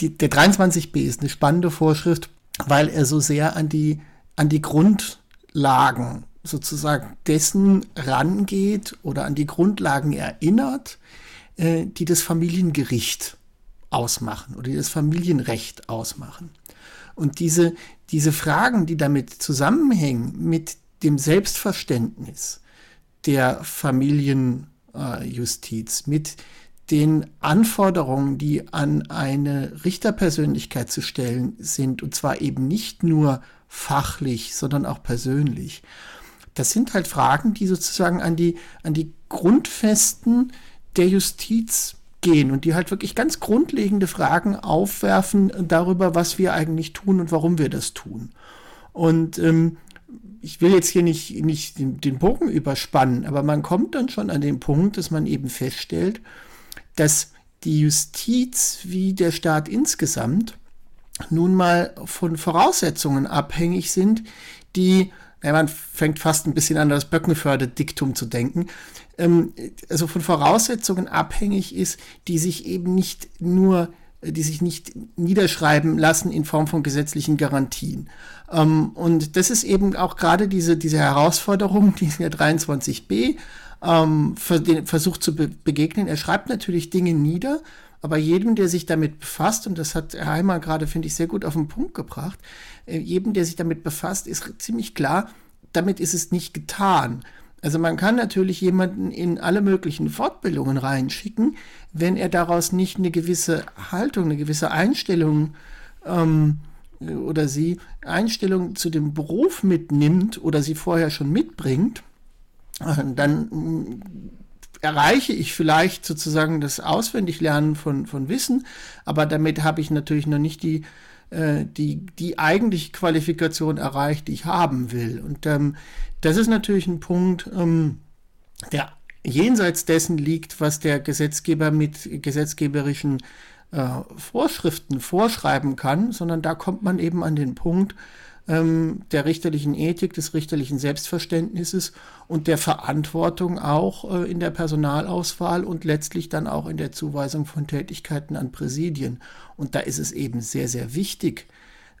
die, der 23b ist eine spannende Vorschrift, weil er so sehr an die, an die Grundlagen sozusagen dessen rangeht oder an die Grundlagen erinnert, äh, die das Familiengericht ausmachen oder die das Familienrecht ausmachen. Und diese, diese Fragen, die damit zusammenhängen, mit dem Selbstverständnis der Familienjustiz, mit den Anforderungen, die an eine Richterpersönlichkeit zu stellen sind, und zwar eben nicht nur fachlich, sondern auch persönlich das sind halt Fragen, die sozusagen an die, an die Grundfesten der Justiz gehen und die halt wirklich ganz grundlegende Fragen aufwerfen darüber, was wir eigentlich tun und warum wir das tun. Und ähm, ich will jetzt hier nicht, nicht den, den Bogen überspannen, aber man kommt dann schon an den Punkt, dass man eben feststellt, dass die Justiz wie der Staat insgesamt nun mal von Voraussetzungen abhängig sind, die ja, man fängt fast ein bisschen an, das Böckenförde-Diktum zu denken, ähm, also von Voraussetzungen abhängig ist, die sich eben nicht nur die sich nicht niederschreiben lassen in Form von gesetzlichen Garantien. Ähm, und das ist eben auch gerade diese, diese Herausforderung, die der 23b ähm, versucht zu be begegnen. Er schreibt natürlich Dinge nieder, aber jedem, der sich damit befasst, und das hat Herr Heimer gerade, finde ich, sehr gut auf den Punkt gebracht, äh, jedem, der sich damit befasst, ist ziemlich klar, damit ist es nicht getan. Also man kann natürlich jemanden in alle möglichen Fortbildungen reinschicken, wenn er daraus nicht eine gewisse Haltung, eine gewisse Einstellung ähm, oder sie Einstellung zu dem Beruf mitnimmt oder sie vorher schon mitbringt, äh, dann erreiche ich vielleicht sozusagen das Auswendiglernen von, von Wissen, aber damit habe ich natürlich noch nicht die, äh, die, die eigentliche Qualifikation erreicht, die ich haben will. Und ähm, das ist natürlich ein Punkt, ähm, der jenseits dessen liegt, was der Gesetzgeber mit gesetzgeberischen äh, Vorschriften vorschreiben kann, sondern da kommt man eben an den Punkt, ähm, der richterlichen Ethik, des richterlichen Selbstverständnisses und der Verantwortung auch äh, in der Personalauswahl und letztlich dann auch in der Zuweisung von Tätigkeiten an Präsidien. Und da ist es eben sehr, sehr wichtig,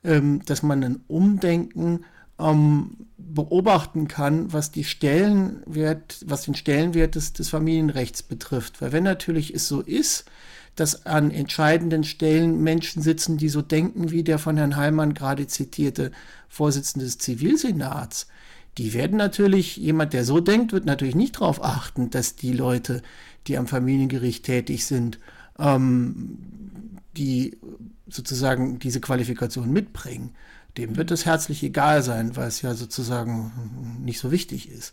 ähm, dass man ein Umdenken ähm, beobachten kann, was die Stellenwert, was den Stellenwert des, des Familienrechts betrifft. Weil wenn natürlich es so ist, dass an entscheidenden Stellen Menschen sitzen, die so denken wie der von Herrn Heimann gerade zitierte Vorsitzende des Zivilsenats. Die werden natürlich, jemand, der so denkt, wird natürlich nicht darauf achten, dass die Leute, die am Familiengericht tätig sind, ähm, die sozusagen diese Qualifikation mitbringen. Dem wird es herzlich egal sein, weil es ja sozusagen nicht so wichtig ist.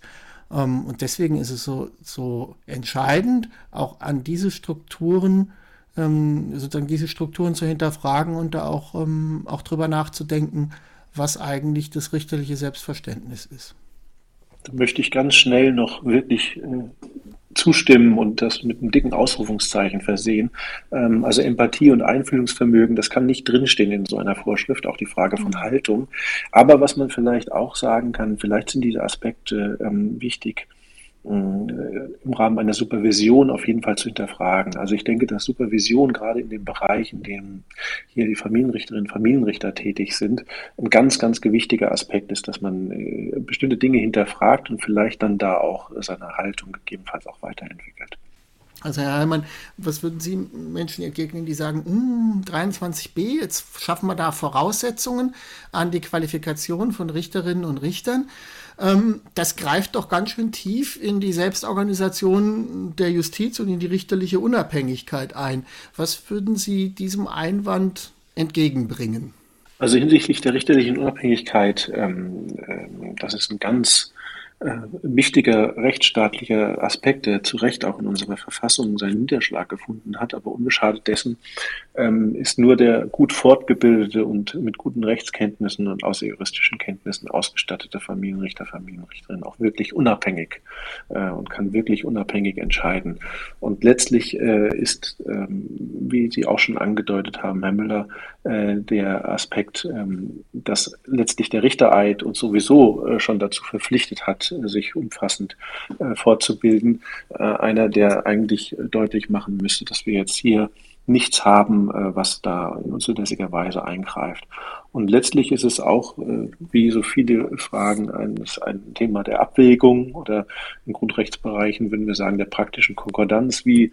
Ähm, und deswegen ist es so, so entscheidend, auch an diese Strukturen ähm, sozusagen diese Strukturen zu hinterfragen und da auch, ähm, auch drüber nachzudenken, was eigentlich das richterliche Selbstverständnis ist. Da möchte ich ganz schnell noch wirklich äh, zustimmen und das mit einem dicken Ausrufungszeichen versehen. Ähm, also Empathie und Einfühlungsvermögen, das kann nicht drinstehen in so einer Vorschrift, auch die Frage von mhm. Haltung. Aber was man vielleicht auch sagen kann, vielleicht sind diese Aspekte ähm, wichtig im Rahmen einer Supervision auf jeden Fall zu hinterfragen. Also ich denke, dass Supervision gerade in dem Bereich, in dem hier die Familienrichterinnen und Familienrichter tätig sind, ein ganz, ganz gewichtiger Aspekt ist, dass man äh, bestimmte Dinge hinterfragt und vielleicht dann da auch seine Haltung gegebenenfalls auch weiterentwickelt. Also Herr Heimann, was würden Sie Menschen entgegnen, die sagen, hm, 23b, jetzt schaffen wir da Voraussetzungen an die Qualifikation von Richterinnen und Richtern? Ähm, das greift doch ganz schön tief in die Selbstorganisation der Justiz und in die richterliche Unabhängigkeit ein. Was würden Sie diesem Einwand entgegenbringen? Also hinsichtlich der richterlichen Unabhängigkeit, ähm, äh, das ist ein ganz äh, wichtiger rechtsstaatlicher Aspekt, der zu Recht auch in unserer Verfassung seinen Niederschlag gefunden hat, aber unbeschadet dessen ähm, ist nur der gut fortgebildete und mit guten Rechtskenntnissen und außerjuristischen Kenntnissen ausgestattete Familienrichter, Familienrichterin auch wirklich unabhängig äh, und kann wirklich unabhängig entscheiden. Und letztlich äh, ist, ähm, wie Sie auch schon angedeutet haben, Herr Müller, äh, der Aspekt, ähm, dass letztlich der Richtereid uns sowieso äh, schon dazu verpflichtet hat, sich umfassend äh, fortzubilden, äh, einer, der eigentlich deutlich machen müsste, dass wir jetzt hier nichts haben, äh, was da in unzulässiger Weise eingreift. Und letztlich ist es auch, äh, wie so viele Fragen, ein, ein Thema der Abwägung oder in Grundrechtsbereichen würden wir sagen, der praktischen Konkordanz. Wie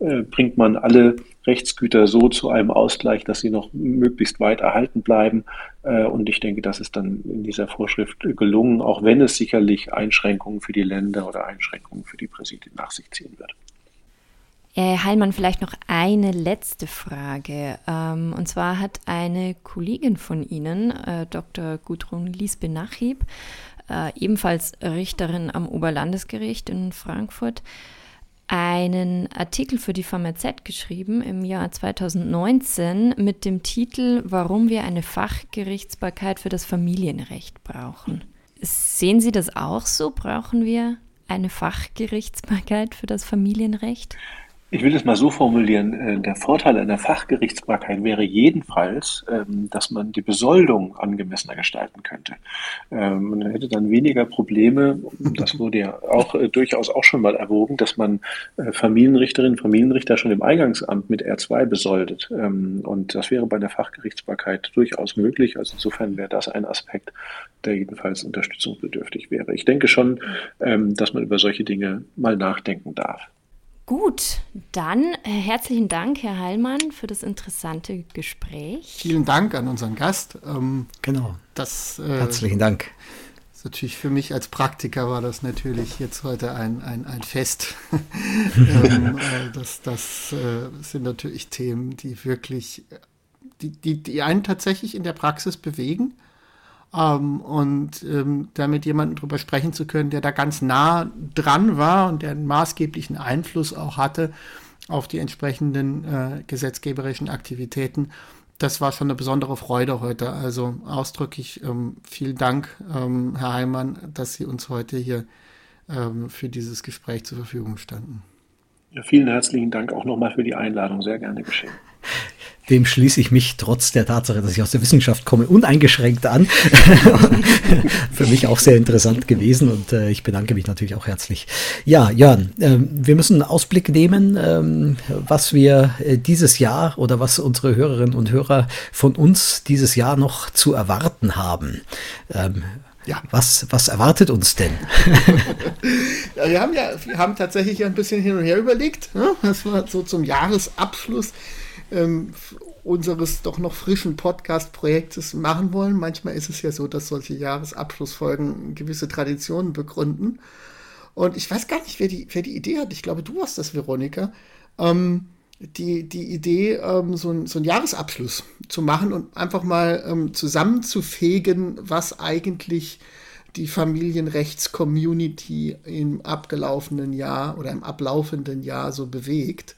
äh, bringt man alle Rechtsgüter so zu einem Ausgleich, dass sie noch möglichst weit erhalten bleiben? Und ich denke, das ist dann in dieser Vorschrift gelungen, auch wenn es sicherlich Einschränkungen für die Länder oder Einschränkungen für die Präsidien nach sich ziehen wird. Herr Heilmann, vielleicht noch eine letzte Frage. Ähm, und zwar hat eine Kollegin von Ihnen, äh, Dr. Gudrun Liesbenachib, äh, ebenfalls Richterin am Oberlandesgericht in Frankfurt, einen Artikel für die VMZ geschrieben im Jahr 2019 mit dem Titel Warum wir eine Fachgerichtsbarkeit für das Familienrecht brauchen. Sehen Sie das auch so? Brauchen wir eine Fachgerichtsbarkeit für das Familienrecht? Ich will es mal so formulieren, äh, der Vorteil einer Fachgerichtsbarkeit wäre jedenfalls, ähm, dass man die Besoldung angemessener gestalten könnte. Ähm, man hätte dann weniger Probleme, das wurde ja auch äh, durchaus auch schon mal erwogen, dass man äh, Familienrichterinnen und Familienrichter schon im Eingangsamt mit R2 besoldet. Ähm, und das wäre bei der Fachgerichtsbarkeit durchaus möglich. Also insofern wäre das ein Aspekt, der jedenfalls unterstützungsbedürftig wäre. Ich denke schon, dass man über solche Dinge mal nachdenken darf. Gut, dann äh, herzlichen Dank, Herr Heilmann, für das interessante Gespräch. Vielen Dank an unseren Gast. Ähm, genau. Das, äh, Herzlichen Dank. Ist natürlich für mich als Praktiker war das natürlich jetzt heute ein, ein, ein Fest. ähm, äh, das das äh, sind natürlich Themen, die wirklich, die, die, die einen tatsächlich in der Praxis bewegen ähm, und ähm, damit jemanden drüber sprechen zu können, der da ganz nah dran war und der einen maßgeblichen Einfluss auch hatte auf die entsprechenden äh, gesetzgeberischen Aktivitäten. Das war schon eine besondere Freude heute. Also ausdrücklich ähm, vielen Dank, ähm, Herr Heimann, dass Sie uns heute hier ähm, für dieses Gespräch zur Verfügung standen. Ja, vielen herzlichen Dank auch nochmal für die Einladung. Sehr gerne geschehen. Dem schließe ich mich trotz der Tatsache, dass ich aus der Wissenschaft komme, uneingeschränkt an. Für mich auch sehr interessant gewesen und äh, ich bedanke mich natürlich auch herzlich. Ja, Jörn, äh, wir müssen einen Ausblick nehmen, äh, was wir äh, dieses Jahr oder was unsere Hörerinnen und Hörer von uns dieses Jahr noch zu erwarten haben. Ähm, ja. Was, was erwartet uns denn? ja, wir haben ja, wir haben tatsächlich ein bisschen hin und her überlegt. Ne? Das war so zum Jahresabschluss ähm, unseres doch noch frischen Podcast-Projektes machen wollen. Manchmal ist es ja so, dass solche Jahresabschlussfolgen gewisse Traditionen begründen. Und ich weiß gar nicht, wer die, wer die Idee hat. Ich glaube, du warst das, Veronika. Ähm, die, die Idee, ähm, so, ein, so einen Jahresabschluss zu machen und einfach mal ähm, zusammenzufegen, was eigentlich die Familienrechts-Community im abgelaufenen Jahr oder im ablaufenden Jahr so bewegt.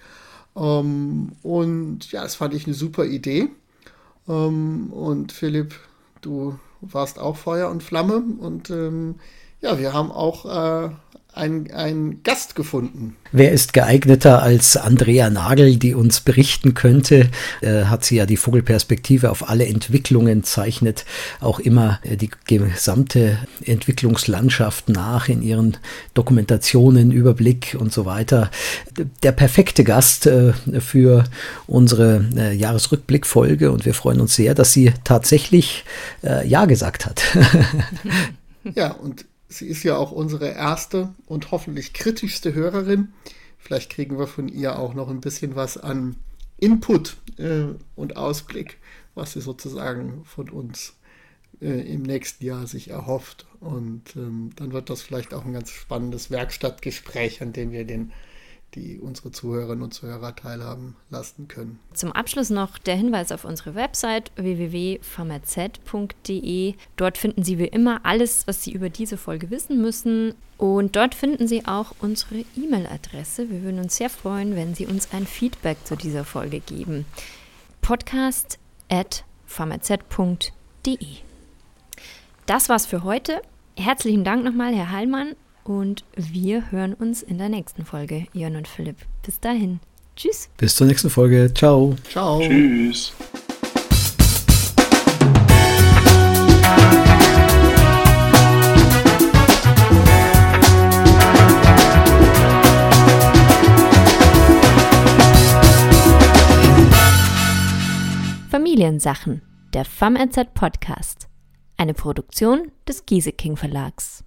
Ähm, und ja, das fand ich eine super Idee. Ähm, und Philipp, du warst auch Feuer und Flamme. Und ähm, ja, wir haben auch äh, einen Gast gefunden. Wer ist geeigneter als Andrea Nagel, die uns berichten könnte? Äh, hat sie ja die Vogelperspektive auf alle Entwicklungen, zeichnet auch immer äh, die gesamte Entwicklungslandschaft nach in ihren Dokumentationen, Überblick und so weiter. Der perfekte Gast äh, für unsere äh, Jahresrückblickfolge und wir freuen uns sehr, dass sie tatsächlich äh, Ja gesagt hat. ja, und Sie ist ja auch unsere erste und hoffentlich kritischste Hörerin. Vielleicht kriegen wir von ihr auch noch ein bisschen was an Input äh, und Ausblick, was sie sozusagen von uns äh, im nächsten Jahr sich erhofft. Und ähm, dann wird das vielleicht auch ein ganz spannendes Werkstattgespräch, an dem wir den die unsere Zuhörerinnen und Zuhörer teilhaben lassen können. Zum Abschluss noch der Hinweis auf unsere Website www.pharmaz.de. Dort finden Sie wie immer alles, was Sie über diese Folge wissen müssen. Und dort finden Sie auch unsere E-Mail-Adresse. Wir würden uns sehr freuen, wenn Sie uns ein Feedback zu dieser Folge geben. Podcast at pharmaz.de. Das war's für heute. Herzlichen Dank nochmal, Herr Heilmann. Und wir hören uns in der nächsten Folge, Jörn und Philipp. Bis dahin. Tschüss. Bis zur nächsten Folge. Ciao. Ciao. Tschüss. Familiensachen, der FAMRZ Podcast. Eine Produktion des Gieseking Verlags.